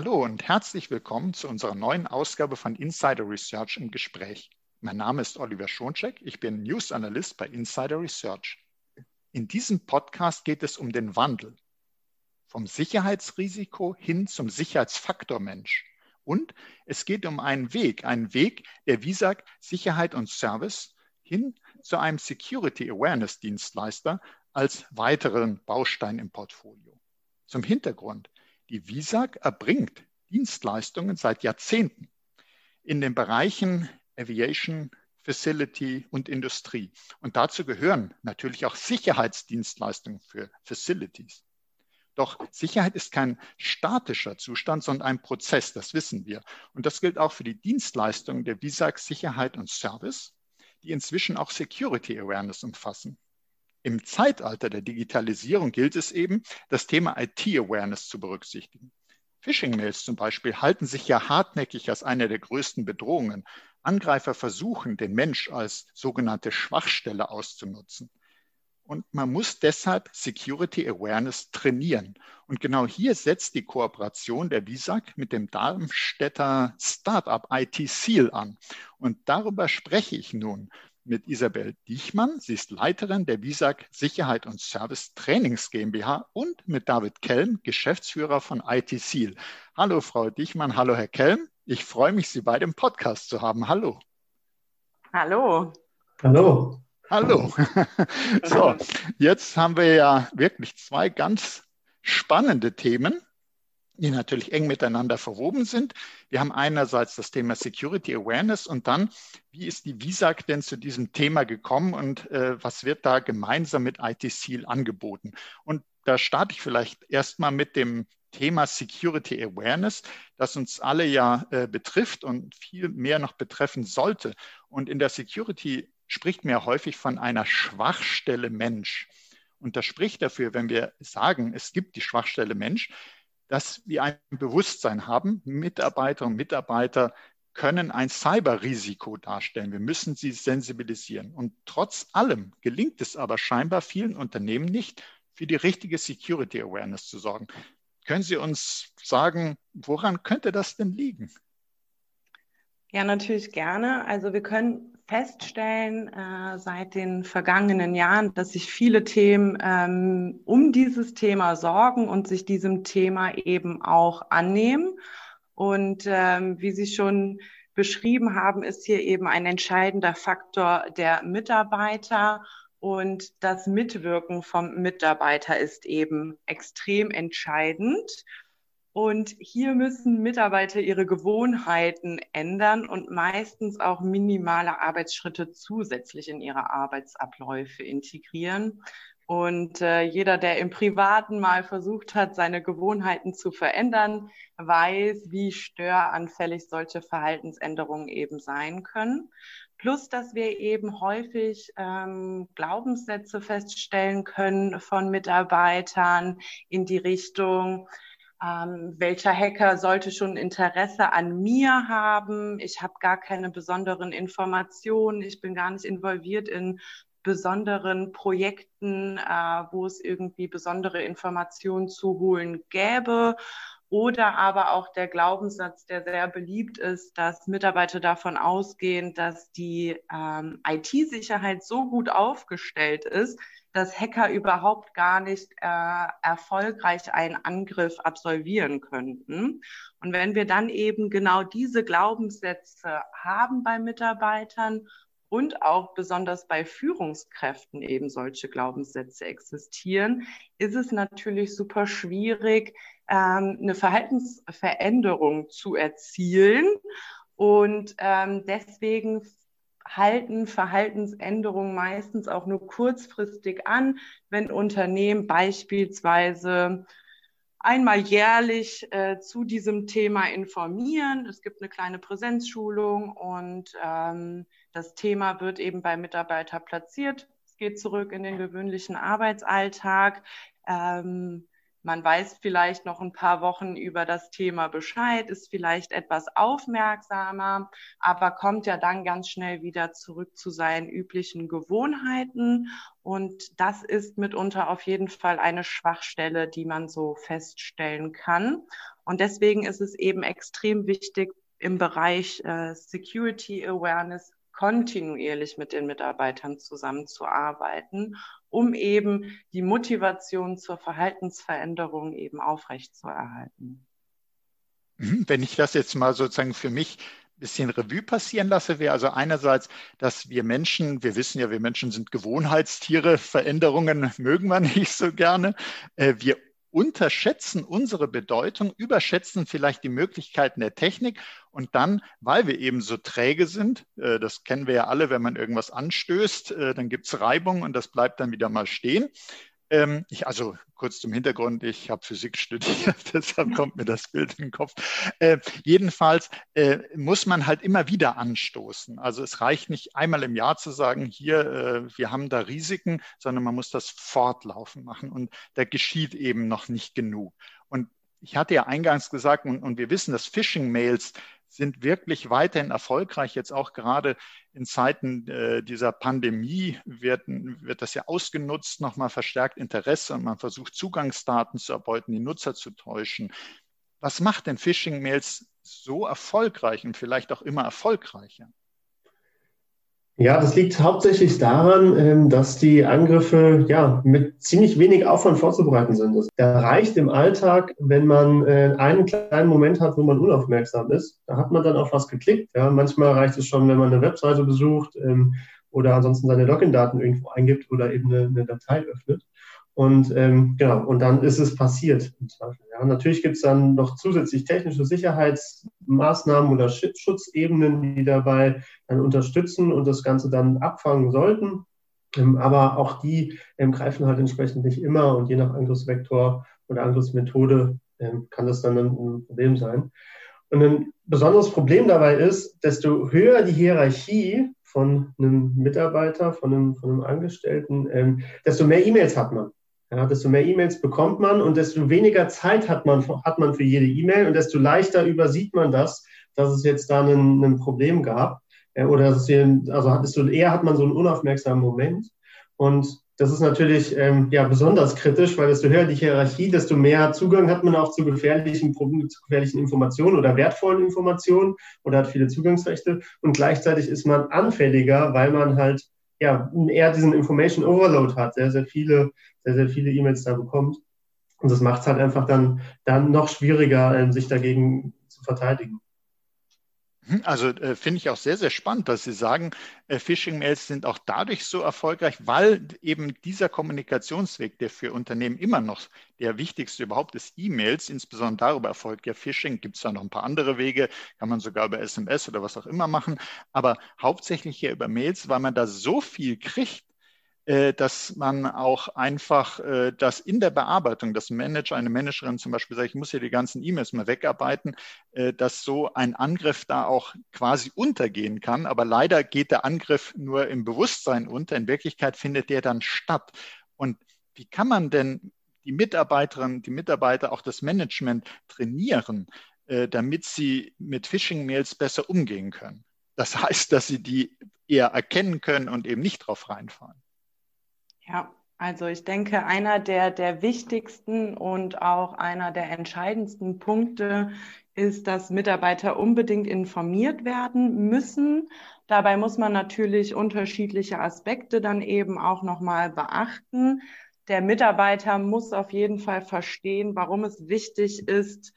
Hallo und herzlich willkommen zu unserer neuen Ausgabe von Insider Research im Gespräch. Mein Name ist Oliver Schoncheck, ich bin News Analyst bei Insider Research. In diesem Podcast geht es um den Wandel vom Sicherheitsrisiko hin zum Sicherheitsfaktor Mensch. Und es geht um einen Weg, einen Weg der VISAG Sicherheit und Service hin zu einem Security Awareness Dienstleister als weiteren Baustein im Portfolio. Zum Hintergrund. Die VISAG erbringt Dienstleistungen seit Jahrzehnten in den Bereichen Aviation, Facility und Industrie. Und dazu gehören natürlich auch Sicherheitsdienstleistungen für Facilities. Doch Sicherheit ist kein statischer Zustand, sondern ein Prozess, das wissen wir. Und das gilt auch für die Dienstleistungen der VISAG Sicherheit und Service, die inzwischen auch Security Awareness umfassen. Im Zeitalter der Digitalisierung gilt es eben, das Thema IT-Awareness zu berücksichtigen. Phishing-Mails zum Beispiel halten sich ja hartnäckig als eine der größten Bedrohungen. Angreifer versuchen, den Mensch als sogenannte Schwachstelle auszunutzen. Und man muss deshalb Security Awareness trainieren. Und genau hier setzt die Kooperation der WISAG mit dem Darmstädter Startup IT Seal an. Und darüber spreche ich nun mit Isabel Diechmann. Sie ist Leiterin der WISAG Sicherheit und Service Trainings GmbH und mit David Kelm, Geschäftsführer von IT Seal. Hallo, Frau Diechmann. Hallo, Herr Kelm. Ich freue mich, Sie bei dem Podcast zu haben. Hallo. Hallo. Hallo. Hallo. So, jetzt haben wir ja wirklich zwei ganz spannende Themen die natürlich eng miteinander verwoben sind. Wir haben einerseits das Thema Security Awareness und dann, wie ist die VISAG denn zu diesem Thema gekommen und äh, was wird da gemeinsam mit IT-Seal angeboten? Und da starte ich vielleicht erstmal mit dem Thema Security Awareness, das uns alle ja äh, betrifft und viel mehr noch betreffen sollte. Und in der Security spricht man ja häufig von einer Schwachstelle Mensch. Und das spricht dafür, wenn wir sagen, es gibt die Schwachstelle Mensch, dass wir ein Bewusstsein haben, Mitarbeiter und Mitarbeiter können ein Cyberrisiko darstellen. Wir müssen sie sensibilisieren. Und trotz allem gelingt es aber scheinbar vielen Unternehmen nicht, für die richtige Security Awareness zu sorgen. Können Sie uns sagen, woran könnte das denn liegen? Ja, natürlich gerne. Also wir können feststellen äh, seit den vergangenen Jahren, dass sich viele Themen ähm, um dieses Thema sorgen und sich diesem Thema eben auch annehmen. Und ähm, wie Sie schon beschrieben haben, ist hier eben ein entscheidender Faktor der Mitarbeiter. Und das Mitwirken vom Mitarbeiter ist eben extrem entscheidend. Und hier müssen Mitarbeiter ihre Gewohnheiten ändern und meistens auch minimale Arbeitsschritte zusätzlich in ihre Arbeitsabläufe integrieren. Und äh, jeder, der im Privaten mal versucht hat, seine Gewohnheiten zu verändern, weiß, wie störanfällig solche Verhaltensänderungen eben sein können. Plus, dass wir eben häufig ähm, Glaubenssätze feststellen können von Mitarbeitern in die Richtung, ähm, welcher Hacker sollte schon Interesse an mir haben? Ich habe gar keine besonderen Informationen. Ich bin gar nicht involviert in besonderen Projekten, äh, wo es irgendwie besondere Informationen zu holen gäbe. Oder aber auch der Glaubenssatz, der sehr beliebt ist, dass Mitarbeiter davon ausgehen, dass die ähm, IT-Sicherheit so gut aufgestellt ist, dass Hacker überhaupt gar nicht äh, erfolgreich einen Angriff absolvieren könnten. Und wenn wir dann eben genau diese Glaubenssätze haben bei Mitarbeitern und auch besonders bei Führungskräften eben solche Glaubenssätze existieren, ist es natürlich super schwierig, ähm, eine Verhaltensveränderung zu erzielen. Und ähm, deswegen halten Verhaltensänderungen meistens auch nur kurzfristig an, wenn Unternehmen beispielsweise einmal jährlich äh, zu diesem Thema informieren. Es gibt eine kleine Präsenzschulung und ähm, das Thema wird eben bei Mitarbeiter platziert. Es geht zurück in den gewöhnlichen Arbeitsalltag. Ähm, Man weiß vielleicht noch ein paar Wochen über das Thema Bescheid, ist vielleicht etwas aufmerksamer, aber kommt ja dann ganz schnell wieder zurück zu seinen üblichen Gewohnheiten. Und das ist mitunter auf jeden Fall eine Schwachstelle, die man so feststellen kann. Und deswegen ist es eben extrem wichtig, im Bereich äh, Security Awareness kontinuierlich mit den Mitarbeitern zusammenzuarbeiten, um eben die Motivation zur Verhaltensveränderung eben aufrechtzuerhalten. Mhm, wenn ich das jetzt mal sozusagen für mich ein bisschen Revue passieren lasse, wäre also einerseits, dass wir Menschen, wir wissen ja, wir Menschen sind Gewohnheitstiere, Veränderungen mögen wir nicht so gerne. Äh, wir unterschätzen unsere Bedeutung, überschätzen vielleicht die Möglichkeiten der Technik und dann, weil wir eben so träge sind, äh, das kennen wir ja alle, wenn man irgendwas anstößt, äh, dann gibt es Reibung und das bleibt dann wieder mal stehen. Ähm, ich, also kurz zum Hintergrund, ich habe Physik studiert, deshalb kommt mir das Bild in den Kopf. Äh, jedenfalls äh, muss man halt immer wieder anstoßen. Also es reicht nicht einmal im Jahr zu sagen, hier, äh, wir haben da Risiken, sondern man muss das fortlaufend machen und da geschieht eben noch nicht genug. Und ich hatte ja eingangs gesagt, und, und wir wissen, dass Phishing-Mails sind wirklich weiterhin erfolgreich. Jetzt auch gerade in Zeiten äh, dieser Pandemie wird, wird das ja ausgenutzt, nochmal verstärkt Interesse und man versucht Zugangsdaten zu erbeuten, die Nutzer zu täuschen. Was macht denn Phishing-Mails so erfolgreich und vielleicht auch immer erfolgreicher? Ja, das liegt hauptsächlich daran, ähm, dass die Angriffe ja mit ziemlich wenig Aufwand vorzubereiten sind. Das reicht im Alltag, wenn man äh, einen kleinen Moment hat, wo man unaufmerksam ist. Da hat man dann auf was geklickt. Ja, manchmal reicht es schon, wenn man eine Webseite besucht ähm, oder ansonsten seine Login-Daten irgendwo eingibt oder eben eine, eine Datei öffnet. Und ähm, genau, und dann ist es passiert. Ja. Natürlich gibt es dann noch zusätzlich technische Sicherheitsmaßnahmen oder Schutzebenen, die dabei dann unterstützen und das Ganze dann abfangen sollten. Ähm, aber auch die ähm, greifen halt entsprechend nicht immer und je nach Angriffsvektor oder Angriffsmethode ähm, kann das dann ein Problem sein. Und ein besonderes Problem dabei ist, desto höher die Hierarchie von einem Mitarbeiter, von einem, von einem Angestellten, ähm, desto mehr E-Mails hat man. Ja, desto mehr E-Mails bekommt man und desto weniger Zeit hat man, hat man für jede E-Mail und desto leichter übersieht man das, dass es jetzt da ein, Problem gab. Oder dass es, also desto eher hat man so einen unaufmerksamen Moment. Und das ist natürlich ähm, ja, besonders kritisch, weil desto höher die Hierarchie, desto mehr Zugang hat man auch zu gefährlichen, zu gefährlichen Informationen oder wertvollen Informationen oder hat viele Zugangsrechte. Und gleichzeitig ist man anfälliger, weil man halt ja, eher diesen Information Overload hat, sehr, sehr viele, sehr, sehr viele E-Mails da bekommt. Und das macht es halt einfach dann, dann noch schwieriger, ähm, sich dagegen zu verteidigen. Hm, also äh, finde ich auch sehr, sehr spannend, dass Sie sagen, äh, Phishing-Mails sind auch dadurch so erfolgreich, weil eben dieser Kommunikationsweg, der für Unternehmen immer noch der wichtigste überhaupt ist, E-Mails, insbesondere darüber erfolgt ja Phishing, gibt es da noch ein paar andere Wege, kann man sogar über SMS oder was auch immer machen, aber hauptsächlich hier über Mails, weil man da so viel kriegt, dass man auch einfach äh, das in der Bearbeitung, dass ein Manager, eine Managerin zum Beispiel sagt, ich muss hier die ganzen E-Mails mal wegarbeiten, äh, dass so ein Angriff da auch quasi untergehen kann. Aber leider geht der Angriff nur im Bewusstsein unter. In Wirklichkeit findet der dann statt. Und wie kann man denn die Mitarbeiterinnen, die Mitarbeiter, auch das Management trainieren, damit sie mit Phishing-Mails besser umgehen können? Das heißt, dass sie die eher erkennen können und eben nicht drauf reinfallen. Ja, also ich denke, einer der, der wichtigsten und auch einer der entscheidendsten Punkte ist, dass Mitarbeiter unbedingt informiert werden müssen. Dabei muss man natürlich unterschiedliche Aspekte dann eben auch nochmal beachten. Der Mitarbeiter muss auf jeden Fall verstehen, warum es wichtig ist,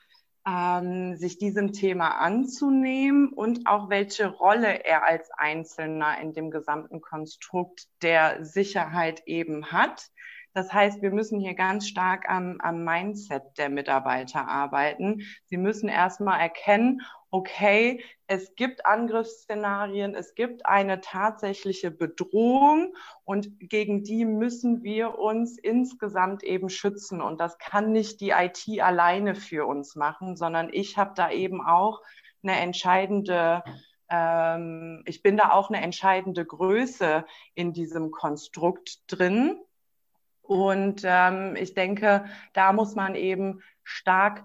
ähm, sich diesem Thema anzunehmen und auch welche Rolle er als Einzelner in dem gesamten Konstrukt der Sicherheit eben hat. Das heißt, wir müssen hier ganz stark am, am Mindset der Mitarbeiter arbeiten. Sie müssen erstmal erkennen, okay, es gibt Angriffsszenarien, es gibt eine tatsächliche Bedrohung und gegen die müssen wir uns insgesamt eben schützen. Und das kann nicht die IT alleine für uns machen, sondern ich habe da eben auch eine entscheidende ähm, ich bin da auch eine entscheidende Größe in diesem Konstrukt drin. Und ähm, ich denke, da muss man eben stark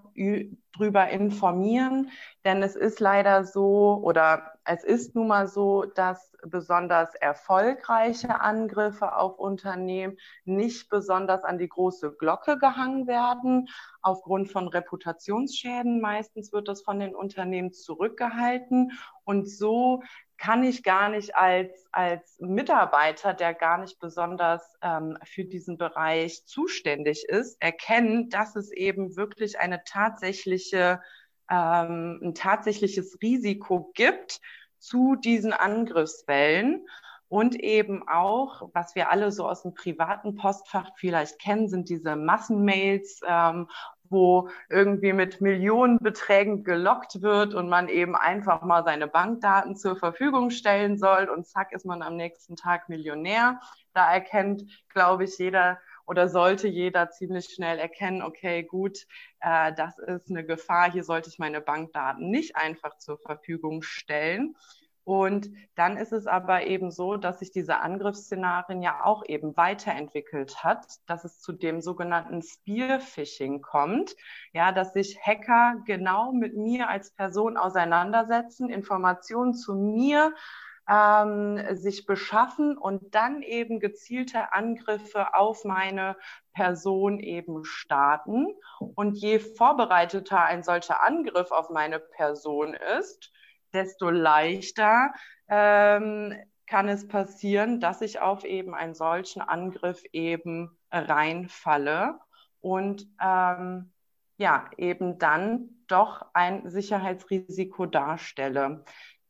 drüber informieren, denn es ist leider so oder es ist nun mal so, dass besonders erfolgreiche Angriffe auf Unternehmen nicht besonders an die große Glocke gehangen werden, aufgrund von Reputationsschäden. Meistens wird das von den Unternehmen zurückgehalten und so kann ich gar nicht als, als Mitarbeiter, der gar nicht besonders ähm, für diesen Bereich zuständig ist, erkennen, dass es eben wirklich eine tatsächliche, ähm, ein tatsächliches Risiko gibt zu diesen Angriffswellen. Und eben auch, was wir alle so aus dem privaten Postfach vielleicht kennen, sind diese Massenmails, ähm, wo irgendwie mit Millionenbeträgen gelockt wird und man eben einfach mal seine Bankdaten zur Verfügung stellen soll und zack ist man am nächsten Tag Millionär. Da erkennt, glaube ich, jeder oder sollte jeder ziemlich schnell erkennen, okay, gut, äh, das ist eine Gefahr, hier sollte ich meine Bankdaten nicht einfach zur Verfügung stellen. Und dann ist es aber eben so, dass sich diese Angriffsszenarien ja auch eben weiterentwickelt hat, dass es zu dem sogenannten Spearphishing kommt. Ja, dass sich Hacker genau mit mir als Person auseinandersetzen, Informationen zu mir ähm, sich beschaffen und dann eben gezielte Angriffe auf meine Person eben starten. Und je vorbereiteter ein solcher Angriff auf meine Person ist, desto leichter ähm, kann es passieren, dass ich auf eben einen solchen Angriff eben reinfalle und ähm, ja, eben dann doch ein Sicherheitsrisiko darstelle.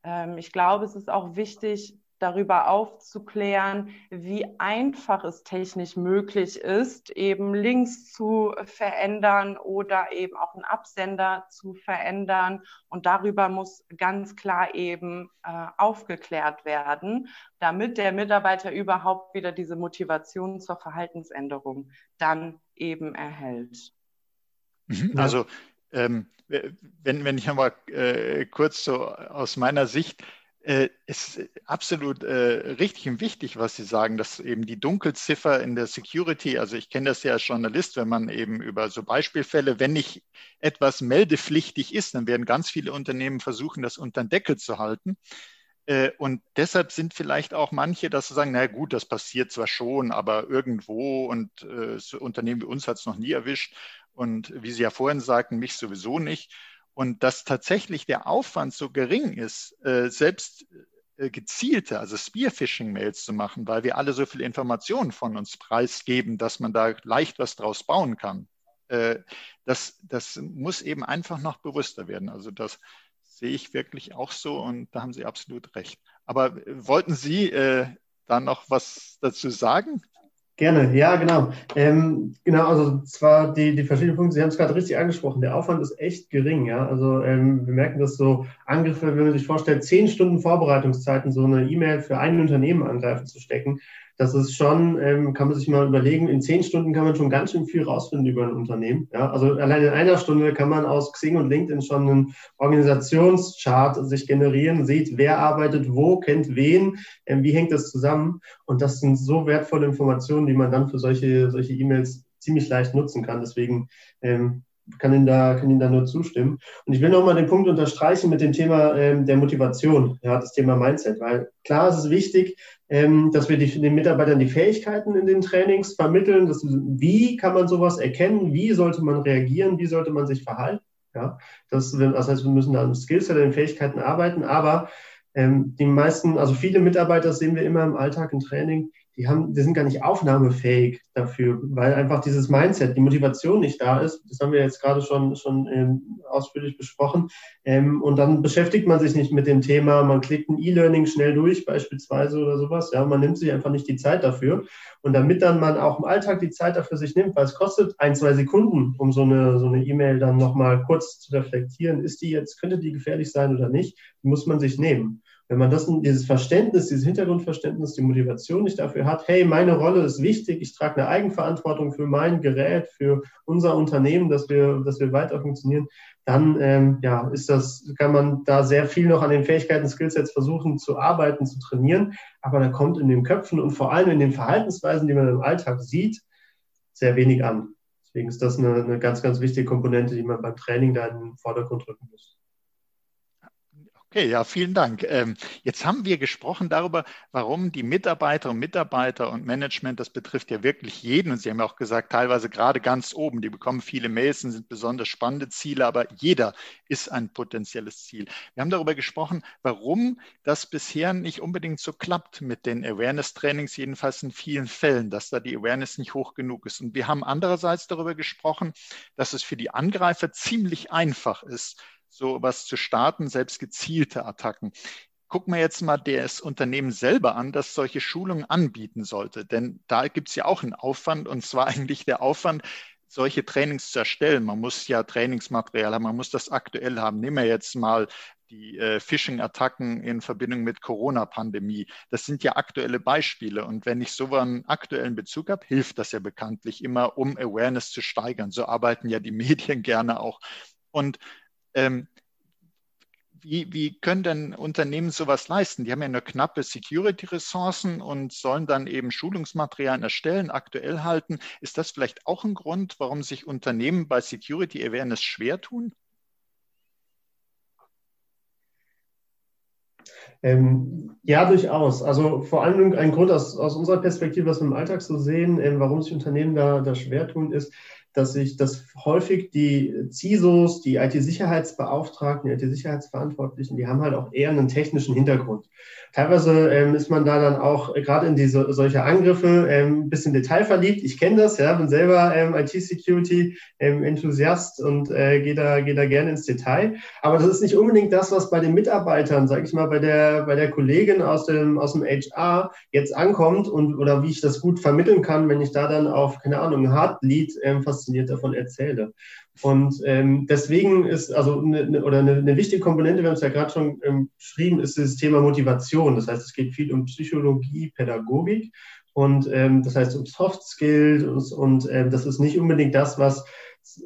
Ähm, ich glaube, es ist auch wichtig, darüber aufzuklären, wie einfach es technisch möglich ist, eben Links zu verändern oder eben auch einen Absender zu verändern. Und darüber muss ganz klar eben äh, aufgeklärt werden, damit der Mitarbeiter überhaupt wieder diese Motivation zur Verhaltensänderung dann eben erhält. Mhm. Also ähm, wenn, wenn ich einmal äh, kurz so aus meiner Sicht äh, ist absolut äh, richtig und wichtig, was Sie sagen, dass eben die Dunkelziffer in der Security, also ich kenne das ja als Journalist, wenn man eben über so Beispielfälle, wenn nicht etwas meldepflichtig ist, dann werden ganz viele Unternehmen versuchen, das unter den Deckel zu halten. Äh, und deshalb sind vielleicht auch manche, dass sie sagen, na gut, das passiert zwar schon, aber irgendwo und äh, Unternehmen wie uns hat es noch nie erwischt. Und wie Sie ja vorhin sagten, mich sowieso nicht. Und dass tatsächlich der Aufwand so gering ist, äh, selbst äh, gezielte, also Spearphishing-Mails zu machen, weil wir alle so viele Informationen von uns preisgeben, dass man da leicht was draus bauen kann. Äh, das, das muss eben einfach noch bewusster werden. Also das sehe ich wirklich auch so und da haben Sie absolut recht. Aber wollten Sie äh, da noch was dazu sagen? Gerne, ja, genau. Ähm, genau, also zwar die, die verschiedenen Punkte, Sie haben es gerade richtig angesprochen, der Aufwand ist echt gering, ja. Also ähm, wir merken, dass so Angriffe, wenn man sich vorstellt, zehn Stunden Vorbereitungszeiten, so eine E-Mail für ein Unternehmen angreifen zu stecken, das ist schon, ähm, kann man sich mal überlegen, in zehn Stunden kann man schon ganz schön viel rausfinden über ein Unternehmen. Ja? Also allein in einer Stunde kann man aus Xing und LinkedIn schon einen Organisationschart sich generieren, sieht, wer arbeitet wo, kennt wen, ähm, wie hängt das zusammen. Und das sind so wertvolle Informationen, die man dann für solche solche E-Mails ziemlich leicht nutzen kann. Deswegen ähm, kann Ihnen da, kann Ihnen da nur zustimmen. Und ich will nochmal den Punkt unterstreichen mit dem Thema ähm, der Motivation, ja, das Thema Mindset, weil klar ist es wichtig, ähm, dass wir die, den Mitarbeitern die Fähigkeiten in den Trainings vermitteln, dass, wie kann man sowas erkennen, wie sollte man reagieren, wie sollte man sich verhalten. Ja, das, das heißt, wir müssen da am Skillset, an den Fähigkeiten arbeiten, aber ähm, die meisten, also viele Mitarbeiter sehen wir immer im Alltag im Training, die haben, die sind gar nicht aufnahmefähig dafür, weil einfach dieses Mindset, die Motivation nicht da ist. Das haben wir jetzt gerade schon, schon ähm, ausführlich besprochen. Ähm, und dann beschäftigt man sich nicht mit dem Thema, man klickt ein E-Learning schnell durch beispielsweise oder sowas. Ja, man nimmt sich einfach nicht die Zeit dafür. Und damit dann man auch im Alltag die Zeit dafür sich nimmt, weil es kostet ein, zwei Sekunden, um so eine so eine E-Mail dann nochmal kurz zu reflektieren, ist die jetzt, könnte die gefährlich sein oder nicht, muss man sich nehmen. Wenn man das, dieses Verständnis, dieses Hintergrundverständnis, die Motivation nicht dafür hat, hey, meine Rolle ist wichtig, ich trage eine Eigenverantwortung für mein Gerät, für unser Unternehmen, dass wir, dass wir weiter funktionieren, dann ähm, ja, ist das, kann man da sehr viel noch an den Fähigkeiten, Skillsets versuchen zu arbeiten, zu trainieren. Aber da kommt in den Köpfen und vor allem in den Verhaltensweisen, die man im Alltag sieht, sehr wenig an. Deswegen ist das eine, eine ganz, ganz wichtige Komponente, die man beim Training da in den Vordergrund rücken muss. Okay, ja, vielen Dank. Ähm, jetzt haben wir gesprochen darüber, warum die Mitarbeiter und Mitarbeiter und Management, das betrifft ja wirklich jeden. Und Sie haben ja auch gesagt, teilweise gerade ganz oben, die bekommen viele Mails und sind besonders spannende Ziele, aber jeder ist ein potenzielles Ziel. Wir haben darüber gesprochen, warum das bisher nicht unbedingt so klappt mit den Awareness-Trainings, jedenfalls in vielen Fällen, dass da die Awareness nicht hoch genug ist. Und wir haben andererseits darüber gesprochen, dass es für die Angreifer ziemlich einfach ist, so was zu starten, selbst gezielte Attacken. Gucken wir jetzt mal das Unternehmen selber an, das solche Schulungen anbieten sollte. Denn da gibt es ja auch einen Aufwand, und zwar eigentlich der Aufwand, solche Trainings zu erstellen. Man muss ja Trainingsmaterial haben, man muss das aktuell haben. Nehmen wir jetzt mal die äh, Phishing-Attacken in Verbindung mit Corona-Pandemie. Das sind ja aktuelle Beispiele. Und wenn ich so einen aktuellen Bezug habe, hilft das ja bekanntlich immer, um Awareness zu steigern. So arbeiten ja die Medien gerne auch. Und ähm, wie, wie, können denn Unternehmen sowas leisten? Die haben ja nur knappe Security-Ressourcen und sollen dann eben Schulungsmaterialien erstellen, aktuell halten. Ist das vielleicht auch ein Grund, warum sich Unternehmen bei Security Awareness schwer tun? Ähm, ja, durchaus. Also vor allem ein Grund aus, aus unserer Perspektive, was wir im Alltag so sehen, ähm, warum sich Unternehmen da, da schwer tun, ist, dass sich das häufig die CISOs, die IT-Sicherheitsbeauftragten, die IT-Sicherheitsverantwortlichen, die haben halt auch eher einen technischen Hintergrund. Teilweise ähm, ist man da dann auch äh, gerade in diese solche Angriffe ähm, ein bisschen detailverliebt. Ich kenne das, ja, bin selber ähm, IT-Security-Enthusiast ähm, und äh, gehe da, geh da gerne ins Detail. Aber das ist nicht unbedingt das, was bei den Mitarbeitern, sage ich mal, bei der, bei der Kollegin aus dem, aus dem HR jetzt ankommt und oder wie ich das gut vermitteln kann, wenn ich da dann auf, keine Ahnung, ein Hardlead ähm, fasziniert davon erzähle. Und ähm, deswegen ist also eine, ne, oder eine, eine, wichtige Komponente, wir haben es ja gerade schon ähm, beschrieben, ist das Thema Motivation. Das heißt, es geht viel um Psychologie, Pädagogik und ähm, das heißt um Soft Skills und, und ähm, das ist nicht unbedingt das, was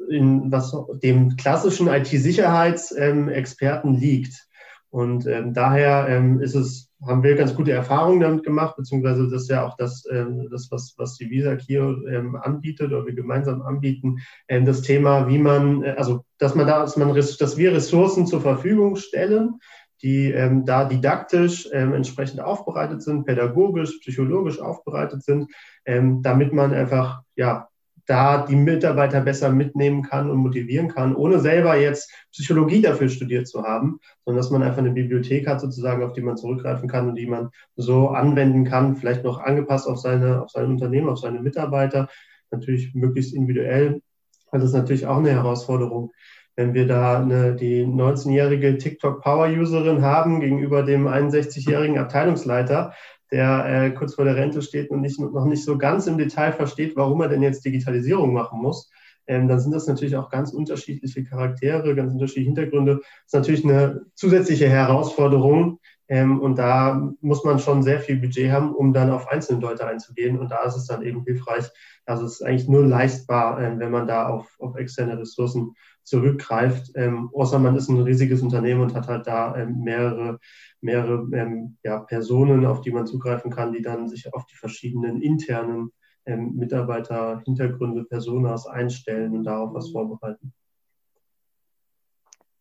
in was dem klassischen IT-Sicherheitsexperten liegt. Und ähm, daher ähm, ist es haben wir ganz gute Erfahrungen damit gemacht, beziehungsweise das ist ja auch das, ähm, das was, was die Visa hier ähm, anbietet oder wir gemeinsam anbieten, ähm, das Thema, wie man, äh, also dass man da, dass man, dass wir Ressourcen zur Verfügung stellen, die ähm, da didaktisch ähm, entsprechend aufbereitet sind, pädagogisch, psychologisch aufbereitet sind, ähm, damit man einfach ja da die Mitarbeiter besser mitnehmen kann und motivieren kann, ohne selber jetzt Psychologie dafür studiert zu haben, sondern dass man einfach eine Bibliothek hat sozusagen, auf die man zurückgreifen kann und die man so anwenden kann, vielleicht noch angepasst auf seine, auf sein Unternehmen, auf seine Mitarbeiter, natürlich möglichst individuell. Das ist natürlich auch eine Herausforderung, wenn wir da eine, die 19-jährige TikTok-Power-Userin haben gegenüber dem 61-jährigen Abteilungsleiter, der äh, kurz vor der Rente steht und nicht, noch nicht so ganz im Detail versteht, warum er denn jetzt Digitalisierung machen muss, ähm, dann sind das natürlich auch ganz unterschiedliche Charaktere, ganz unterschiedliche Hintergründe. Das ist natürlich eine zusätzliche Herausforderung. Ähm, und da muss man schon sehr viel Budget haben, um dann auf einzelne Leute einzugehen. Und da ist es dann eben hilfreich. Also es ist eigentlich nur leistbar, ähm, wenn man da auf, auf externe Ressourcen zurückgreift. Ähm, außer man ist ein riesiges Unternehmen und hat halt da ähm, mehrere mehrere ähm, ja, Personen, auf die man zugreifen kann, die dann sich auf die verschiedenen internen ähm, Mitarbeiter, Hintergründe, Personas einstellen und darauf was vorbereiten.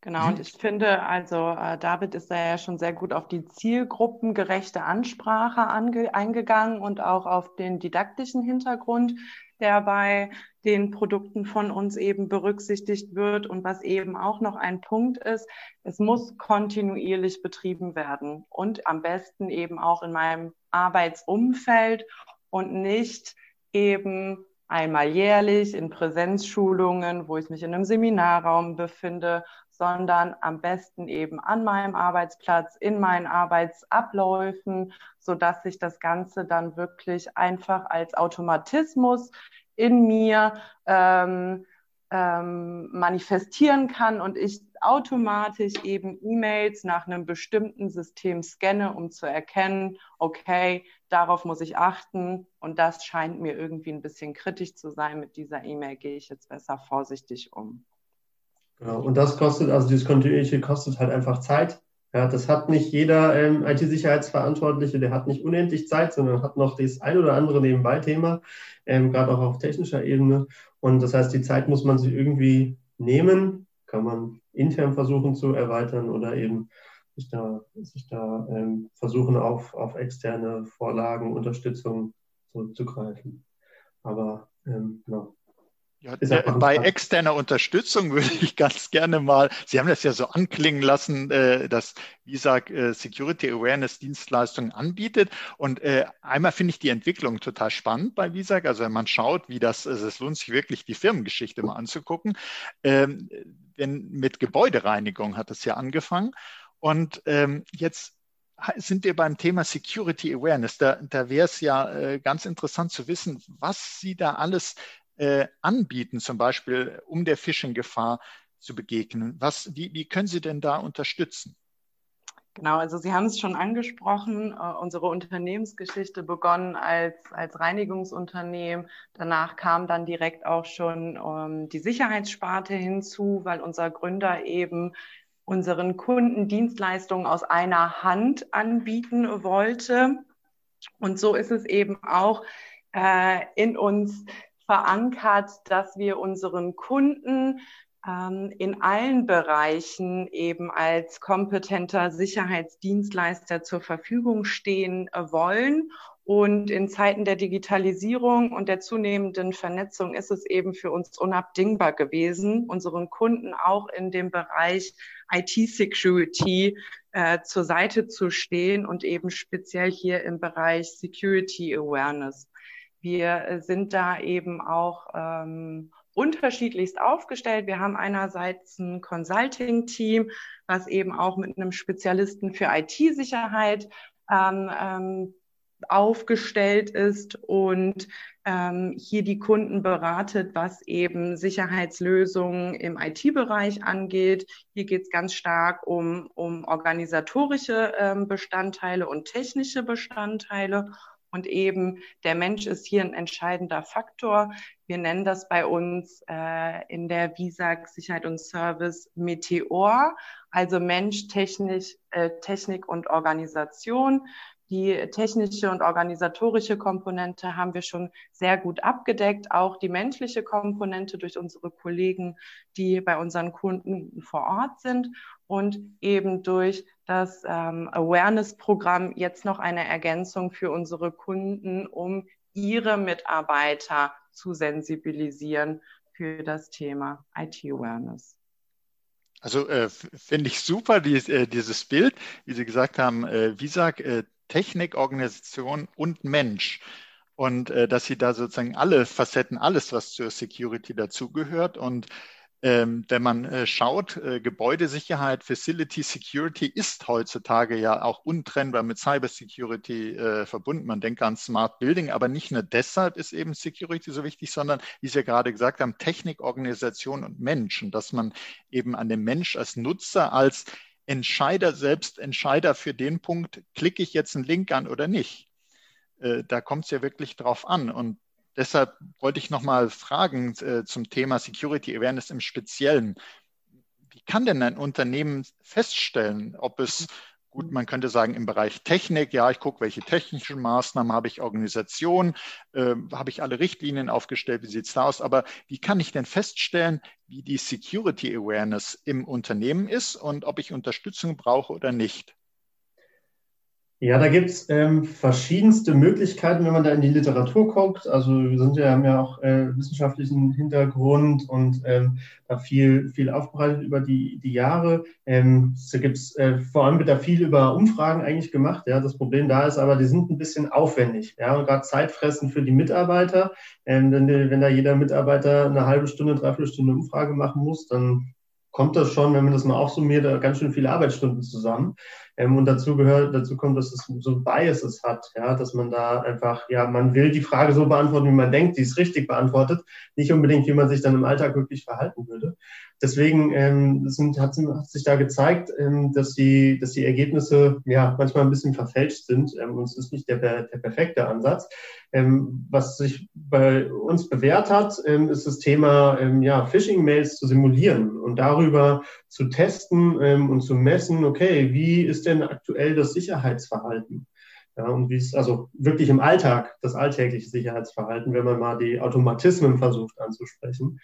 Genau, und ich finde, also äh, David ist da ja schon sehr gut auf die zielgruppengerechte Ansprache eingegangen und auch auf den didaktischen Hintergrund der bei den Produkten von uns eben berücksichtigt wird. Und was eben auch noch ein Punkt ist, es muss kontinuierlich betrieben werden und am besten eben auch in meinem Arbeitsumfeld und nicht eben einmal jährlich in Präsenzschulungen, wo ich mich in einem Seminarraum befinde, sondern am besten eben an meinem Arbeitsplatz, in meinen Arbeitsabläufen, so dass sich das Ganze dann wirklich einfach als Automatismus in mir ähm, ähm, manifestieren kann und ich automatisch eben E-Mails nach einem bestimmten System scanne, um zu erkennen, okay, darauf muss ich achten und das scheint mir irgendwie ein bisschen kritisch zu sein. Mit dieser E-Mail gehe ich jetzt besser vorsichtig um. Genau, und das kostet, also dieses kontinuierliche kostet halt einfach Zeit. Ja, das hat nicht jeder ähm, IT-Sicherheitsverantwortliche, der hat nicht unendlich Zeit, sondern hat noch das ein oder andere Nebenbei-Thema, ähm, gerade auch auf technischer Ebene. Und das heißt, die Zeit muss man sich irgendwie nehmen, kann man intern versuchen zu erweitern oder eben sich da, sich da ähm, versuchen, auf, auf externe Vorlagen, Unterstützung zurückzugreifen. Aber ähm, genau. Ja, bei externer Unterstützung würde ich ganz gerne mal, Sie haben das ja so anklingen lassen, äh, dass VISAG äh, Security Awareness Dienstleistungen anbietet. Und äh, einmal finde ich die Entwicklung total spannend bei VISAG. Also wenn man schaut, wie das, also es lohnt sich wirklich, die Firmengeschichte mal anzugucken. Ähm, wenn, mit Gebäudereinigung hat es ja angefangen. Und ähm, jetzt sind wir beim Thema Security Awareness. Da, da wäre es ja äh, ganz interessant zu wissen, was Sie da alles äh, anbieten, zum Beispiel um der Phishing-Gefahr zu begegnen? Was, wie, wie können Sie denn da unterstützen? Genau, also Sie haben es schon angesprochen, uh, unsere Unternehmensgeschichte begonnen als, als Reinigungsunternehmen. Danach kam dann direkt auch schon ähm, die Sicherheitssparte hinzu, weil unser Gründer eben unseren Kunden Dienstleistungen aus einer Hand anbieten wollte. Und so ist es eben auch äh, in uns verankert, dass wir unseren Kunden ähm, in allen Bereichen eben als kompetenter Sicherheitsdienstleister zur Verfügung stehen äh, wollen. Und in Zeiten der Digitalisierung und der zunehmenden Vernetzung ist es eben für uns unabdingbar gewesen, unseren Kunden auch in dem Bereich IT-Security äh, zur Seite zu stehen und eben speziell hier im Bereich Security Awareness. Wir äh, sind da eben auch ähm, unterschiedlichst aufgestellt. Wir haben einerseits ein Consulting-Team, was eben auch mit einem Spezialisten für IT-Sicherheit ähm, ähm, aufgestellt ist und ähm, hier die Kunden beratet, was eben Sicherheitslösungen im IT-Bereich angeht. Hier geht es ganz stark um, um organisatorische ähm, Bestandteile und technische Bestandteile. Und eben der Mensch ist hier ein entscheidender Faktor. Wir nennen das bei uns äh, in der VISAG Sicherheit und Service Meteor, also Mensch, Technik, äh, Technik und Organisation. Die technische und organisatorische Komponente haben wir schon sehr gut abgedeckt, auch die menschliche Komponente durch unsere Kollegen, die bei unseren Kunden vor Ort sind. Und eben durch das ähm, Awareness-Programm jetzt noch eine Ergänzung für unsere Kunden, um ihre Mitarbeiter zu sensibilisieren für das Thema IT-Awareness. Also äh, finde ich super, die, äh, dieses Bild, wie Sie gesagt haben, äh, Visag, äh, Technik, Organisation und Mensch. Und äh, dass Sie da sozusagen alle Facetten, alles, was zur Security dazugehört und ähm, wenn man äh, schaut, äh, Gebäudesicherheit, Facility Security ist heutzutage ja auch untrennbar mit Cybersecurity äh, verbunden. Man denkt an Smart Building, aber nicht nur deshalb ist eben Security so wichtig, sondern, wie Sie ja gerade gesagt haben, Technik, Organisation und Mensch. Und dass man eben an dem Mensch als Nutzer, als Entscheider, selbst Entscheider für den Punkt, klicke ich jetzt einen Link an oder nicht. Äh, da kommt es ja wirklich drauf an. Und Deshalb wollte ich noch mal fragen äh, zum Thema Security Awareness im Speziellen. Wie kann denn ein Unternehmen feststellen, ob es, gut, man könnte sagen, im Bereich Technik, ja, ich gucke, welche technischen Maßnahmen habe ich, Organisation, äh, habe ich alle Richtlinien aufgestellt, wie sieht es da aus, aber wie kann ich denn feststellen, wie die Security Awareness im Unternehmen ist und ob ich Unterstützung brauche oder nicht? Ja, da gibt's ähm, verschiedenste Möglichkeiten, wenn man da in die Literatur guckt. Also wir sind ja, haben ja auch äh, wissenschaftlichen Hintergrund und ähm, da viel, viel aufbereitet über die, die Jahre. Ähm, da gibt's äh, vor allem wird da viel über Umfragen eigentlich gemacht. Ja, das Problem da ist aber, die sind ein bisschen aufwendig. Ja, und gerade Zeitfressen für die Mitarbeiter. Ähm, wenn, wenn da jeder Mitarbeiter eine halbe Stunde, dreiviertel Stunde Umfrage machen muss, dann kommt das schon, wenn man das mal aufsummiert, ganz schön viele Arbeitsstunden zusammen. Ähm, und dazu gehört, dazu kommt, dass es so Biases hat, ja, dass man da einfach, ja, man will die Frage so beantworten, wie man denkt, die ist richtig beantwortet, nicht unbedingt, wie man sich dann im Alltag wirklich verhalten würde. Deswegen ähm, sind, hat, hat, sich da gezeigt, ähm, dass, die, dass die Ergebnisse ja manchmal ein bisschen verfälscht sind. Ähm, und es ist nicht der, der perfekte Ansatz. Ähm, was sich bei uns bewährt hat, ähm, ist das Thema ähm, ja, Phishing-Mails zu simulieren und darüber zu testen ähm, und zu messen, okay, wie ist denn aktuell das Sicherheitsverhalten? Ja, und wie es also wirklich im Alltag, das alltägliche Sicherheitsverhalten, wenn man mal die Automatismen versucht anzusprechen.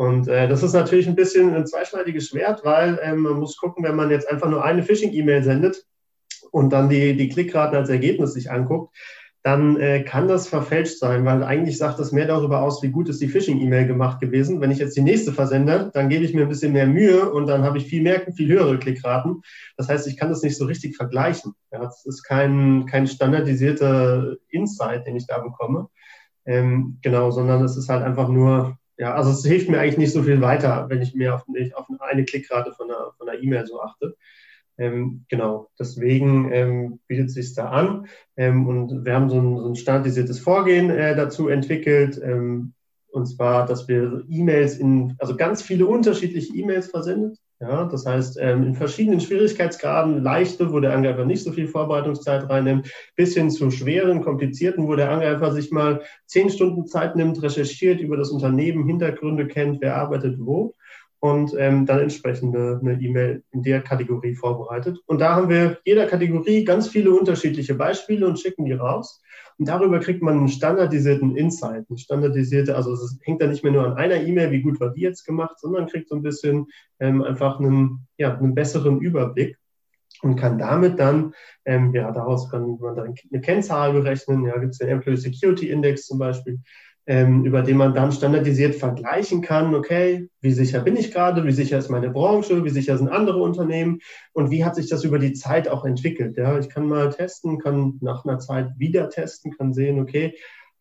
Und äh, das ist natürlich ein bisschen ein zweischneidiges Schwert, weil ähm, man muss gucken, wenn man jetzt einfach nur eine Phishing-E-Mail sendet und dann die, die Klickraten als Ergebnis sich anguckt, dann äh, kann das verfälscht sein, weil eigentlich sagt das mehr darüber aus, wie gut ist die Phishing-E-Mail gemacht gewesen. Wenn ich jetzt die nächste versende, dann gebe ich mir ein bisschen mehr Mühe und dann habe ich viel mehr, viel höhere Klickraten. Das heißt, ich kann das nicht so richtig vergleichen. Ja, das ist kein, kein standardisierter Insight, den ich da bekomme. Ähm, genau, sondern es ist halt einfach nur, ja, also es hilft mir eigentlich nicht so viel weiter, wenn ich mehr auf, auf eine Klickrate von einer, von E-Mail so achte. Ähm, genau, deswegen ähm, bietet es sich da an. Ähm, und wir haben so ein, so ein standardisiertes Vorgehen äh, dazu entwickelt. Ähm, und zwar, dass wir E-Mails in, also ganz viele unterschiedliche E-Mails versendet. Ja, das heißt, ähm, in verschiedenen Schwierigkeitsgraden, leichte, wo der Angreifer nicht so viel Vorbereitungszeit reinnimmt, bis hin zu schweren, komplizierten, wo der Angreifer sich mal zehn Stunden Zeit nimmt, recherchiert über das Unternehmen, Hintergründe kennt, wer arbeitet wo und ähm, dann entsprechend eine E-Mail in der Kategorie vorbereitet. Und da haben wir jeder Kategorie ganz viele unterschiedliche Beispiele und schicken die raus. Und darüber kriegt man einen standardisierten Insight, eine standardisierte, also es hängt da nicht mehr nur an einer E-Mail, wie gut war die jetzt gemacht, sondern kriegt so ein bisschen ähm, einfach einen, ja, einen besseren Überblick und kann damit dann, ähm, ja, daraus kann man dann eine Kennzahl berechnen. Ja, gibt es den Employee Security Index zum Beispiel ähm, über den man dann standardisiert vergleichen kann, okay, wie sicher bin ich gerade, wie sicher ist meine Branche, wie sicher sind andere Unternehmen und wie hat sich das über die Zeit auch entwickelt. Ja, ich kann mal testen, kann nach einer Zeit wieder testen, kann sehen, okay,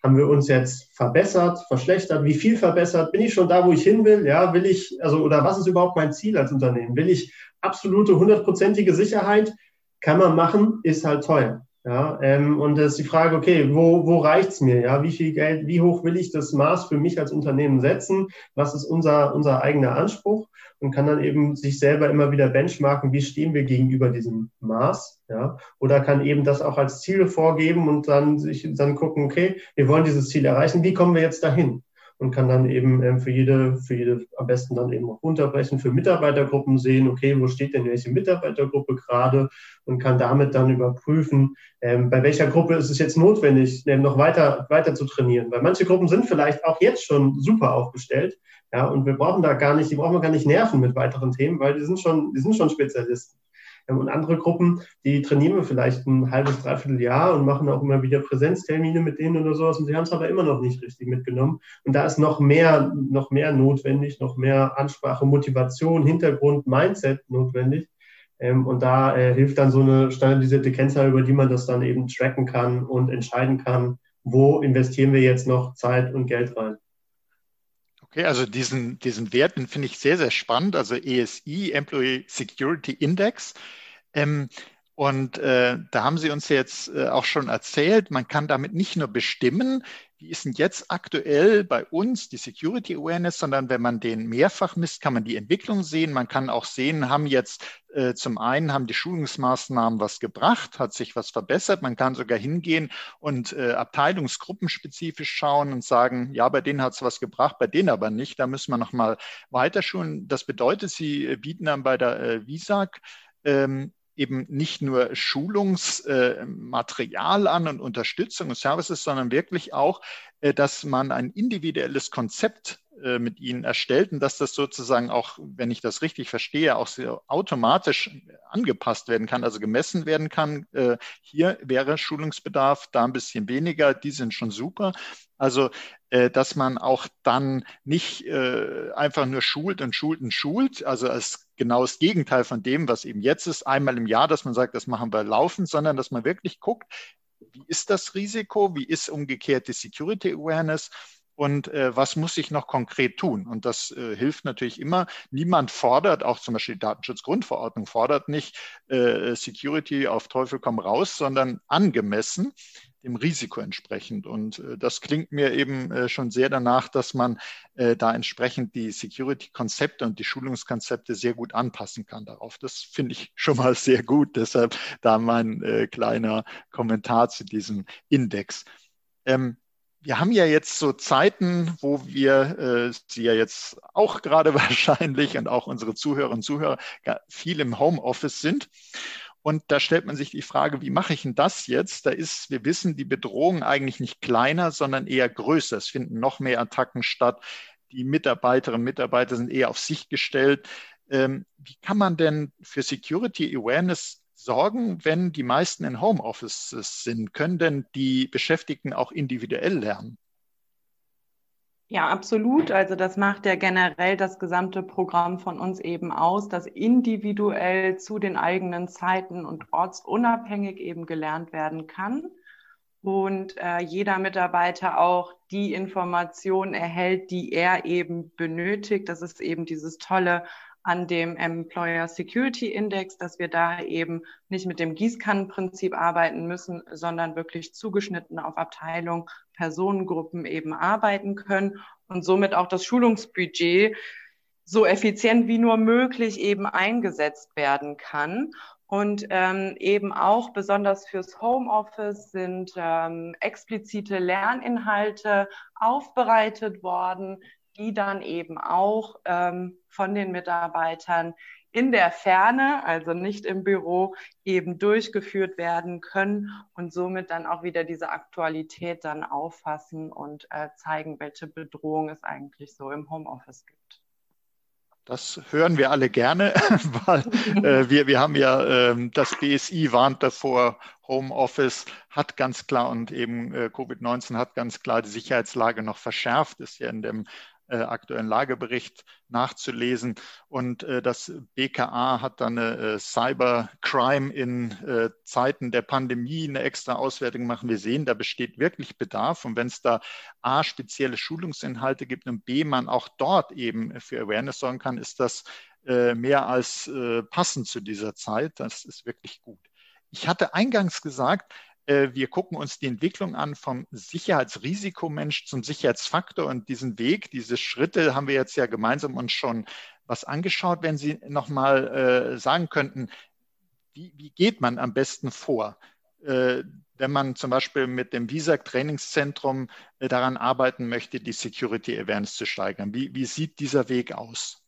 haben wir uns jetzt verbessert, verschlechtert, wie viel verbessert, bin ich schon da, wo ich hin will, ja, will ich, also, oder was ist überhaupt mein Ziel als Unternehmen? Will ich absolute hundertprozentige Sicherheit? Kann man machen, ist halt teuer. Ja, ähm, und es ist die Frage, okay, wo, wo reicht's mir? Ja, wie viel Geld, wie hoch will ich das Maß für mich als Unternehmen setzen? Was ist unser, unser eigener Anspruch? Und kann dann eben sich selber immer wieder benchmarken, wie stehen wir gegenüber diesem Maß? Ja, oder kann eben das auch als Ziele vorgeben und dann sich dann gucken, okay, wir wollen dieses Ziel erreichen, wie kommen wir jetzt dahin? Und kann dann eben ähm, für jede, für jede am besten dann eben auch runterbrechen, für Mitarbeitergruppen sehen, okay, wo steht denn welche Mitarbeitergruppe gerade und kann damit dann überprüfen, ähm, bei welcher Gruppe ist es jetzt notwendig, ähm, noch weiter, weiter zu trainieren. Weil manche Gruppen sind vielleicht auch jetzt schon super aufgestellt, ja, und wir brauchen da gar nicht, die brauchen wir gar nicht nerven mit weiteren Themen, weil die sind schon, die sind schon Spezialisten. Und andere Gruppen, die trainieren wir vielleicht ein halbes, dreiviertel Jahr und machen auch immer wieder Präsenztermine mit denen oder sowas. Und sie haben es aber immer noch nicht richtig mitgenommen. Und da ist noch mehr, noch mehr notwendig, noch mehr Ansprache, Motivation, Hintergrund, Mindset notwendig. Ähm, und da äh, hilft dann so eine standardisierte Kennzahl, über die man das dann eben tracken kann und entscheiden kann, wo investieren wir jetzt noch Zeit und Geld rein. Okay, also diesen, diesen Wert, den finde ich sehr, sehr spannend. Also ESI, Employee Security Index. Ähm, und äh, da haben Sie uns jetzt äh, auch schon erzählt, man kann damit nicht nur bestimmen, wie ist jetzt aktuell bei uns die Security Awareness, sondern wenn man den mehrfach misst, kann man die Entwicklung sehen. Man kann auch sehen, haben jetzt äh, zum einen haben die Schulungsmaßnahmen was gebracht, hat sich was verbessert. Man kann sogar hingehen und äh, abteilungsgruppenspezifisch schauen und sagen, ja, bei denen hat es was gebracht, bei denen aber nicht. Da müssen wir nochmal weiterschulen. Das bedeutet, Sie äh, bieten dann bei der äh, VISAG ähm, eben nicht nur Schulungsmaterial an und Unterstützung und Services, sondern wirklich auch, äh, dass man ein individuelles Konzept äh, mit ihnen erstellt und dass das sozusagen auch, wenn ich das richtig verstehe, auch sehr automatisch angepasst werden kann, also gemessen werden kann. Hier wäre Schulungsbedarf, da ein bisschen weniger, die sind schon super. Also, dass man auch dann nicht einfach nur schult und schult und schult, also als genau das Gegenteil von dem, was eben jetzt ist, einmal im Jahr, dass man sagt, das machen wir laufend, sondern dass man wirklich guckt, wie ist das Risiko, wie ist umgekehrt die Security Awareness und äh, was muss ich noch konkret tun? Und das äh, hilft natürlich immer. Niemand fordert, auch zum Beispiel die Datenschutzgrundverordnung fordert nicht äh, Security auf Teufel komm raus, sondern angemessen. dem Risiko entsprechend. Und äh, das klingt mir eben äh, schon sehr danach, dass man äh, da entsprechend die Security-Konzepte und die Schulungskonzepte sehr gut anpassen kann darauf. Das finde ich schon mal sehr gut. Deshalb da mein kleiner Kommentar zu diesem Index. Ähm, wir haben ja jetzt so Zeiten, wo wir, äh, Sie ja jetzt auch gerade wahrscheinlich und auch unsere Zuhörerinnen und Zuhörer viel im Homeoffice sind. Und da stellt man sich die Frage, wie mache ich denn das jetzt? Da ist, wir wissen, die Bedrohung eigentlich nicht kleiner, sondern eher größer. Es finden noch mehr Attacken statt. Die Mitarbeiterinnen und Mitarbeiter sind eher auf sich gestellt. Ähm, wie kann man denn für Security Awareness sorgen, wenn die meisten in Homeoffices sind? Können denn die Beschäftigten auch individuell lernen? Ja, absolut. Also das macht ja generell das gesamte Programm von uns eben aus, dass individuell zu den eigenen Zeiten und ortsunabhängig eben gelernt werden kann und äh, jeder Mitarbeiter auch die Information erhält, die er eben benötigt. Das ist eben dieses tolle an dem Employer Security Index, dass wir da eben nicht mit dem Gießkannenprinzip arbeiten müssen, sondern wirklich zugeschnitten auf Abteilung, Personengruppen eben arbeiten können und somit auch das Schulungsbudget so effizient wie nur möglich eben eingesetzt werden kann. Und ähm, eben auch besonders fürs Homeoffice sind ähm, explizite Lerninhalte aufbereitet worden, die dann eben auch ähm, von den Mitarbeitern in der Ferne, also nicht im Büro, eben durchgeführt werden können und somit dann auch wieder diese Aktualität dann auffassen und äh, zeigen, welche Bedrohung es eigentlich so im Homeoffice gibt. Das hören wir alle gerne, weil äh, wir, wir haben ja, äh, das BSI warnt davor, Homeoffice hat ganz klar und eben äh, Covid-19 hat ganz klar die Sicherheitslage noch verschärft, ist ja in dem äh, aktuellen Lagebericht nachzulesen. Und äh, das BKA hat dann eine äh, Cybercrime in äh, Zeiten der Pandemie eine extra Auswertung machen. Wir sehen, da besteht wirklich Bedarf. Und wenn es da A, spezielle Schulungsinhalte gibt und B, man auch dort eben für Awareness sorgen kann, ist das äh, mehr als äh, passend zu dieser Zeit. Das ist wirklich gut. Ich hatte eingangs gesagt, wir gucken uns die Entwicklung an vom Sicherheitsrisikomensch zum Sicherheitsfaktor und diesen Weg, diese Schritte haben wir jetzt ja gemeinsam uns schon was angeschaut. Wenn Sie nochmal äh, sagen könnten, wie, wie, geht man am besten vor? Äh, wenn man zum Beispiel mit dem VISAC Trainingszentrum äh, daran arbeiten möchte, die Security Awareness zu steigern. Wie, wie sieht dieser Weg aus?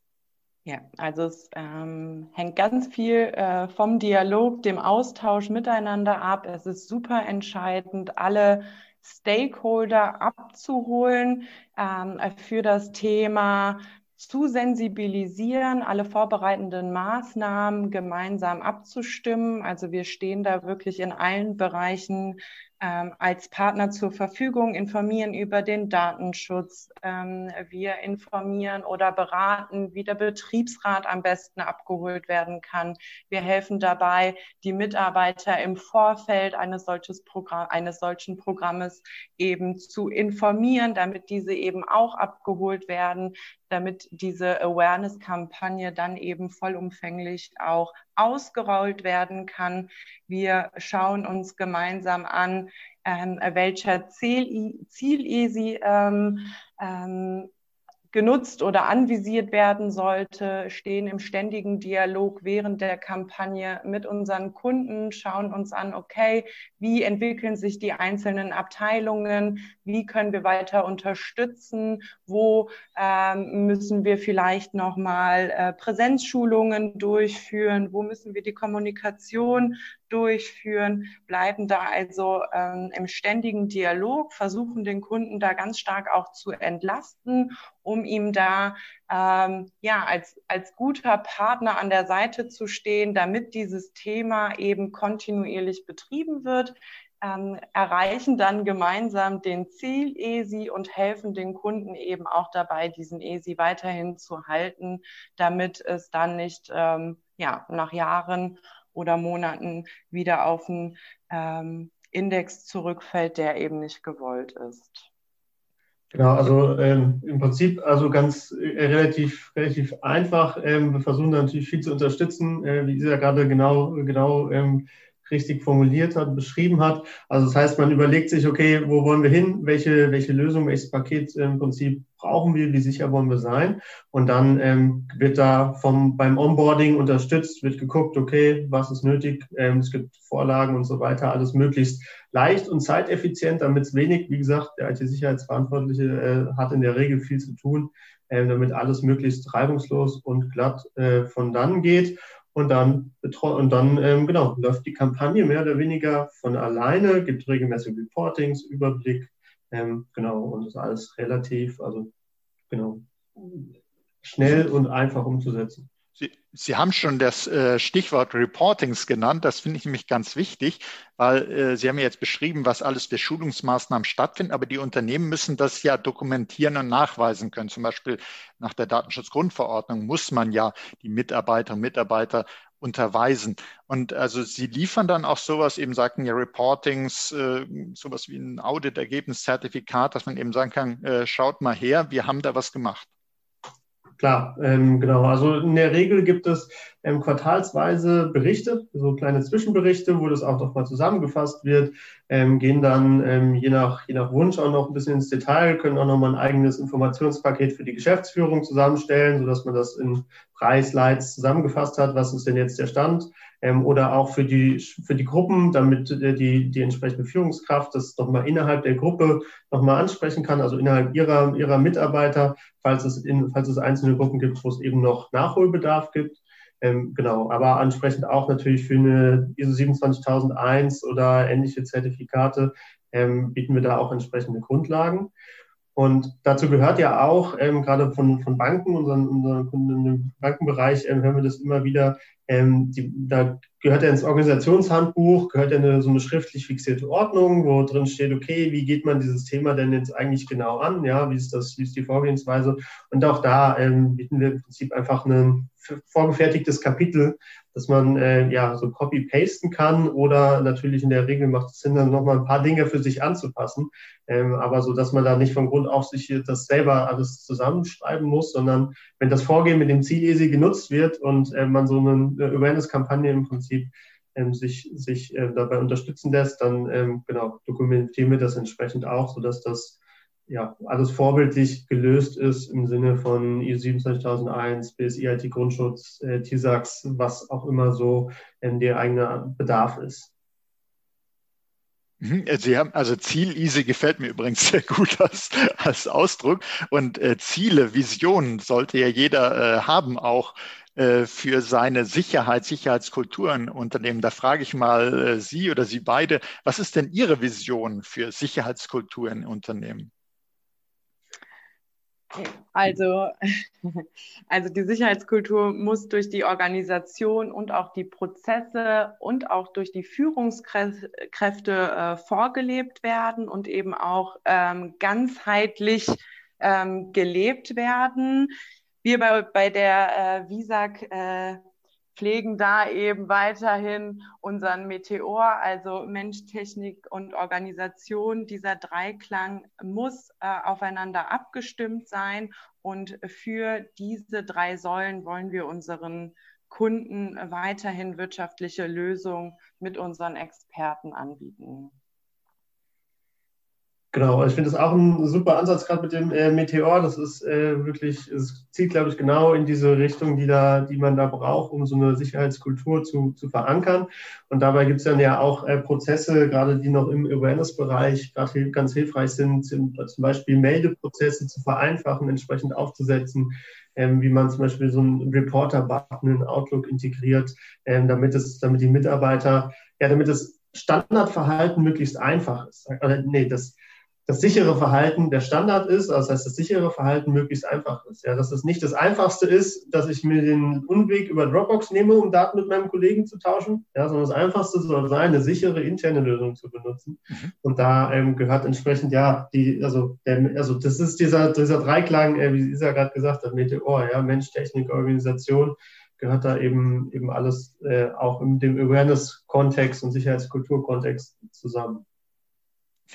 Ja, also es ähm, hängt ganz viel äh, vom Dialog, dem Austausch miteinander ab. Es ist super entscheidend, alle Stakeholder abzuholen ähm, für das Thema zu sensibilisieren, alle vorbereitenden Maßnahmen gemeinsam abzustimmen. Also wir stehen da wirklich in allen Bereichen ähm, als Partner zur Verfügung, informieren über den Datenschutz. Ähm, wir informieren oder beraten, wie der Betriebsrat am besten abgeholt werden kann. Wir helfen dabei, die Mitarbeiter im Vorfeld eines, Programm, eines solchen Programmes eben zu informieren, damit diese eben auch abgeholt werden, damit diese Awareness-Kampagne dann eben vollumfänglich auch ausgerollt werden kann. Wir schauen uns gemeinsam an, ähm, welcher Ziel, Ziel ähm, ähm, genutzt oder anvisiert werden sollte, stehen im ständigen Dialog während der Kampagne mit unseren Kunden, schauen uns an, okay, wie entwickeln sich die einzelnen Abteilungen, wie können wir weiter unterstützen, wo ähm, müssen wir vielleicht nochmal äh, Präsenzschulungen durchführen, wo müssen wir die Kommunikation durchführen, bleiben da also ähm, im ständigen Dialog, versuchen den Kunden da ganz stark auch zu entlasten, um ihm da ähm, ja als, als guter Partner an der Seite zu stehen, damit dieses Thema eben kontinuierlich betrieben wird. Ähm, erreichen dann gemeinsam den Ziel ESI und helfen den Kunden eben auch dabei, diesen ESI weiterhin zu halten, damit es dann nicht ähm, ja, nach Jahren oder Monaten wieder auf einen ähm, Index zurückfällt, der eben nicht gewollt ist. Genau, also ähm, im Prinzip also ganz äh, relativ relativ einfach. Ähm, wir versuchen natürlich viel zu unterstützen, äh, wie ja gerade genau genau ähm, richtig formuliert hat, beschrieben hat. Also das heißt, man überlegt sich, okay, wo wollen wir hin? Welche, welche Lösung, welches Paket im Prinzip brauchen wir? Wie sicher wollen wir sein? Und dann ähm, wird da vom, beim Onboarding unterstützt, wird geguckt, okay, was ist nötig? Ähm, es gibt Vorlagen und so weiter, alles möglichst leicht und zeiteffizient, damit es wenig, wie gesagt, der IT-Sicherheitsverantwortliche äh, hat in der Regel viel zu tun, äh, damit alles möglichst reibungslos und glatt äh, von dann geht. Und dann, und dann ähm, genau, läuft die Kampagne mehr oder weniger von alleine, gibt regelmäßige Reportings, Überblick, ähm, genau, und ist alles relativ, also genau, schnell und einfach umzusetzen. Sie, Sie haben schon das äh, Stichwort Reportings genannt. Das finde ich nämlich ganz wichtig, weil äh, Sie haben ja jetzt beschrieben, was alles für Schulungsmaßnahmen stattfinden, aber die Unternehmen müssen das ja dokumentieren und nachweisen können. Zum Beispiel nach der Datenschutzgrundverordnung muss man ja die Mitarbeiterinnen und Mitarbeiter unterweisen. Und also Sie liefern dann auch sowas, eben sagten ja Reportings, äh, sowas wie ein Auditergebniszertifikat, dass man eben sagen kann, äh, schaut mal her, wir haben da was gemacht. Klar, ähm, genau. Also in der Regel gibt es ähm, quartalsweise Berichte, so kleine Zwischenberichte, wo das auch noch mal zusammengefasst wird, ähm, gehen dann ähm, je, nach, je nach Wunsch auch noch ein bisschen ins Detail, können auch noch mal ein eigenes Informationspaket für die Geschäftsführung zusammenstellen, sodass man das in Preisleits zusammengefasst hat, was ist denn jetzt der Stand ähm, oder auch für die, für die Gruppen, damit äh, die, die entsprechende Führungskraft das nochmal innerhalb der Gruppe nochmal ansprechen kann, also innerhalb ihrer, ihrer Mitarbeiter, falls es, in, falls es einzelne Gruppen gibt, wo es eben noch Nachholbedarf gibt. Ähm, genau, aber ansprechend auch natürlich für eine ISO 27001 oder ähnliche Zertifikate ähm, bieten wir da auch entsprechende Grundlagen. Und dazu gehört ja auch, ähm, gerade von, von Banken, unseren, unseren Kunden im Bankenbereich, ähm, hören wir das immer wieder, ähm, die, da gehört ja ins Organisationshandbuch, gehört ja eine, so eine schriftlich fixierte Ordnung, wo drin steht, okay, wie geht man dieses Thema denn jetzt eigentlich genau an? Ja, wie ist das, wie ist die Vorgehensweise? Und auch da ähm, bieten wir im Prinzip einfach ein vorgefertigtes Kapitel, dass man äh, ja so copy-pasten kann oder natürlich in der Regel macht es Sinn, dann nochmal ein paar Dinge für sich anzupassen, ähm, aber so, dass man da nicht von Grund auf sich das selber alles zusammenschreiben muss, sondern wenn das Vorgehen mit dem Ziel easy genutzt wird und äh, man so eine Awareness-Kampagne im Prinzip ähm, sich, sich äh, dabei unterstützen lässt, dann ähm, genau dokumentieren wir das entsprechend auch, sodass das ja, alles vorbildlich gelöst ist im Sinne von ISO 27001 bis IT Grundschutz, äh, TISAX, was auch immer so ähm, der eigene Bedarf ist. Mhm, Sie haben, also Ziel easy gefällt mir übrigens sehr gut als, als Ausdruck. Und äh, Ziele, Visionen sollte ja jeder äh, haben, auch äh, für seine Sicherheit, Sicherheitskultur in Unternehmen. Da frage ich mal äh, Sie oder Sie beide, was ist denn Ihre Vision für Sicherheitskultur in Unternehmen? Also, also die Sicherheitskultur muss durch die Organisation und auch die Prozesse und auch durch die Führungskräfte äh, vorgelebt werden und eben auch ähm, ganzheitlich ähm, gelebt werden. Wir bei, bei der äh, VISAG äh, pflegen da eben weiterhin unseren Meteor, also Mensch, Technik und Organisation. Dieser Dreiklang muss äh, aufeinander abgestimmt sein und für diese drei Säulen wollen wir unseren Kunden weiterhin wirtschaftliche Lösungen mit unseren Experten anbieten. Genau, ich finde das auch ein super Ansatz, gerade mit dem äh, Meteor. Das ist äh, wirklich, es zieht, glaube ich, genau in diese Richtung, die, da, die man da braucht, um so eine Sicherheitskultur zu, zu verankern. Und dabei gibt es dann ja auch äh, Prozesse, gerade die noch im Awareness-Bereich gerade ganz hilfreich sind, zum, zum Beispiel Meldeprozesse zu vereinfachen, entsprechend aufzusetzen. Ähm, wie man zum Beispiel so einen Reporter-Button in Outlook integriert, ähm, damit es, damit die Mitarbeiter, ja, damit das Standardverhalten möglichst einfach ist. Oder, nee, das, das sichere Verhalten der Standard ist, also das heißt, das sichere Verhalten möglichst einfach ist. Ja, dass es nicht das Einfachste ist, dass ich mir den Unweg über Dropbox nehme, um Daten mit meinem Kollegen zu tauschen, ja, sondern das Einfachste soll sein, eine sichere interne Lösung zu benutzen. Mhm. Und da ähm, gehört entsprechend, ja, die, also, der, also das ist dieser, dieser Dreiklang, äh, wie Isa gerade gesagt hat, Meteor, ja, Mensch, Technik, Organisation, gehört da eben, eben alles äh, auch in dem Awareness-Kontext und Sicherheitskultur-Kontext zusammen.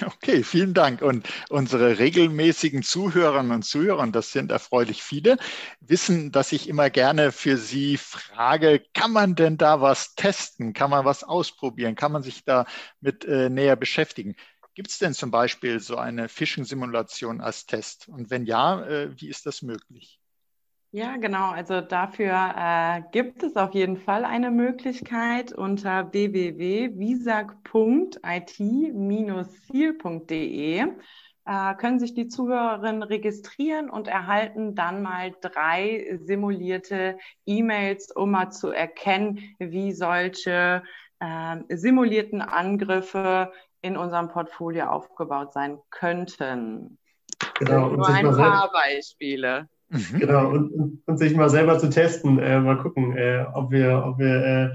Okay, vielen Dank. Und unsere regelmäßigen Zuhörerinnen und Zuhörer, das sind erfreulich viele, wissen, dass ich immer gerne für Sie frage, kann man denn da was testen? Kann man was ausprobieren? Kann man sich da mit äh, näher beschäftigen? Gibt es denn zum Beispiel so eine Phishing-Simulation als Test? Und wenn ja, äh, wie ist das möglich? Ja, genau. Also dafür äh, gibt es auf jeden Fall eine Möglichkeit unter www.visag.it-ziel.de äh, können sich die Zuhörerinnen registrieren und erhalten dann mal drei simulierte E-Mails, um mal zu erkennen, wie solche äh, simulierten Angriffe in unserem Portfolio aufgebaut sein könnten. Genau, Nur ein paar Beispiele. Mhm. Genau, und, und, sich mal selber zu testen. Äh, mal gucken, äh, ob wir, ob wir äh,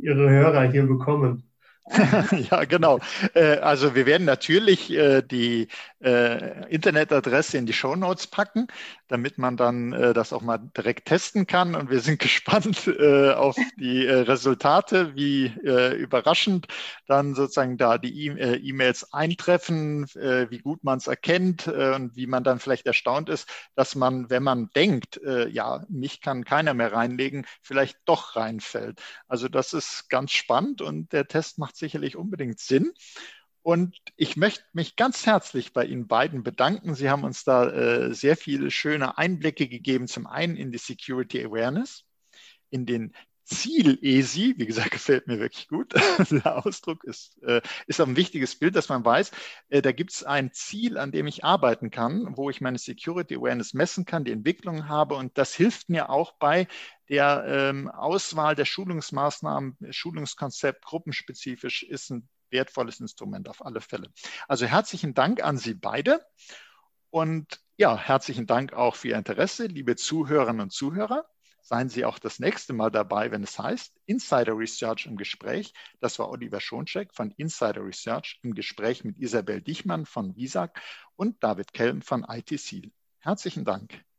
Ihre Hörer hier bekommen. ja, genau. Äh, also wir werden natürlich äh, die äh, Internetadresse in die Show Notes packen, damit man dann das auch mal direkt testen kann. Und wir sind gespannt auf die Resultate, wie überraschend dann sozusagen da die E-Mails eintreffen, wie gut man es erkennt und wie man dann vielleicht erstaunt ist, dass man, wenn man denkt, ja, mich kann keiner mehr reinlegen, vielleicht doch reinfällt. Also das ist ganz spannend und der Test macht sicherlich unbedingt Sinn. Und ich möchte mich ganz herzlich bei Ihnen beiden bedanken. Sie haben uns da äh, sehr viele schöne Einblicke gegeben. Zum einen in die Security Awareness, in den Ziel-ESI, wie gesagt, gefällt mir wirklich gut. Der Ausdruck ist, äh, ist ein wichtiges Bild, dass man weiß, äh, da gibt es ein Ziel, an dem ich arbeiten kann, wo ich meine Security Awareness messen kann, die Entwicklung habe. Und das hilft mir auch bei der ähm, Auswahl der Schulungsmaßnahmen, Schulungskonzept, gruppenspezifisch ist ein wertvolles Instrument auf alle Fälle. Also herzlichen Dank an Sie beide. Und ja, herzlichen Dank auch für Ihr Interesse, liebe Zuhörerinnen und Zuhörer. Seien Sie auch das nächste Mal dabei, wenn es heißt Insider Research im Gespräch. Das war Oliver Schoncheck von Insider Research im Gespräch mit Isabel Dichmann von Visag und David Kelm von ITC. Herzlichen Dank.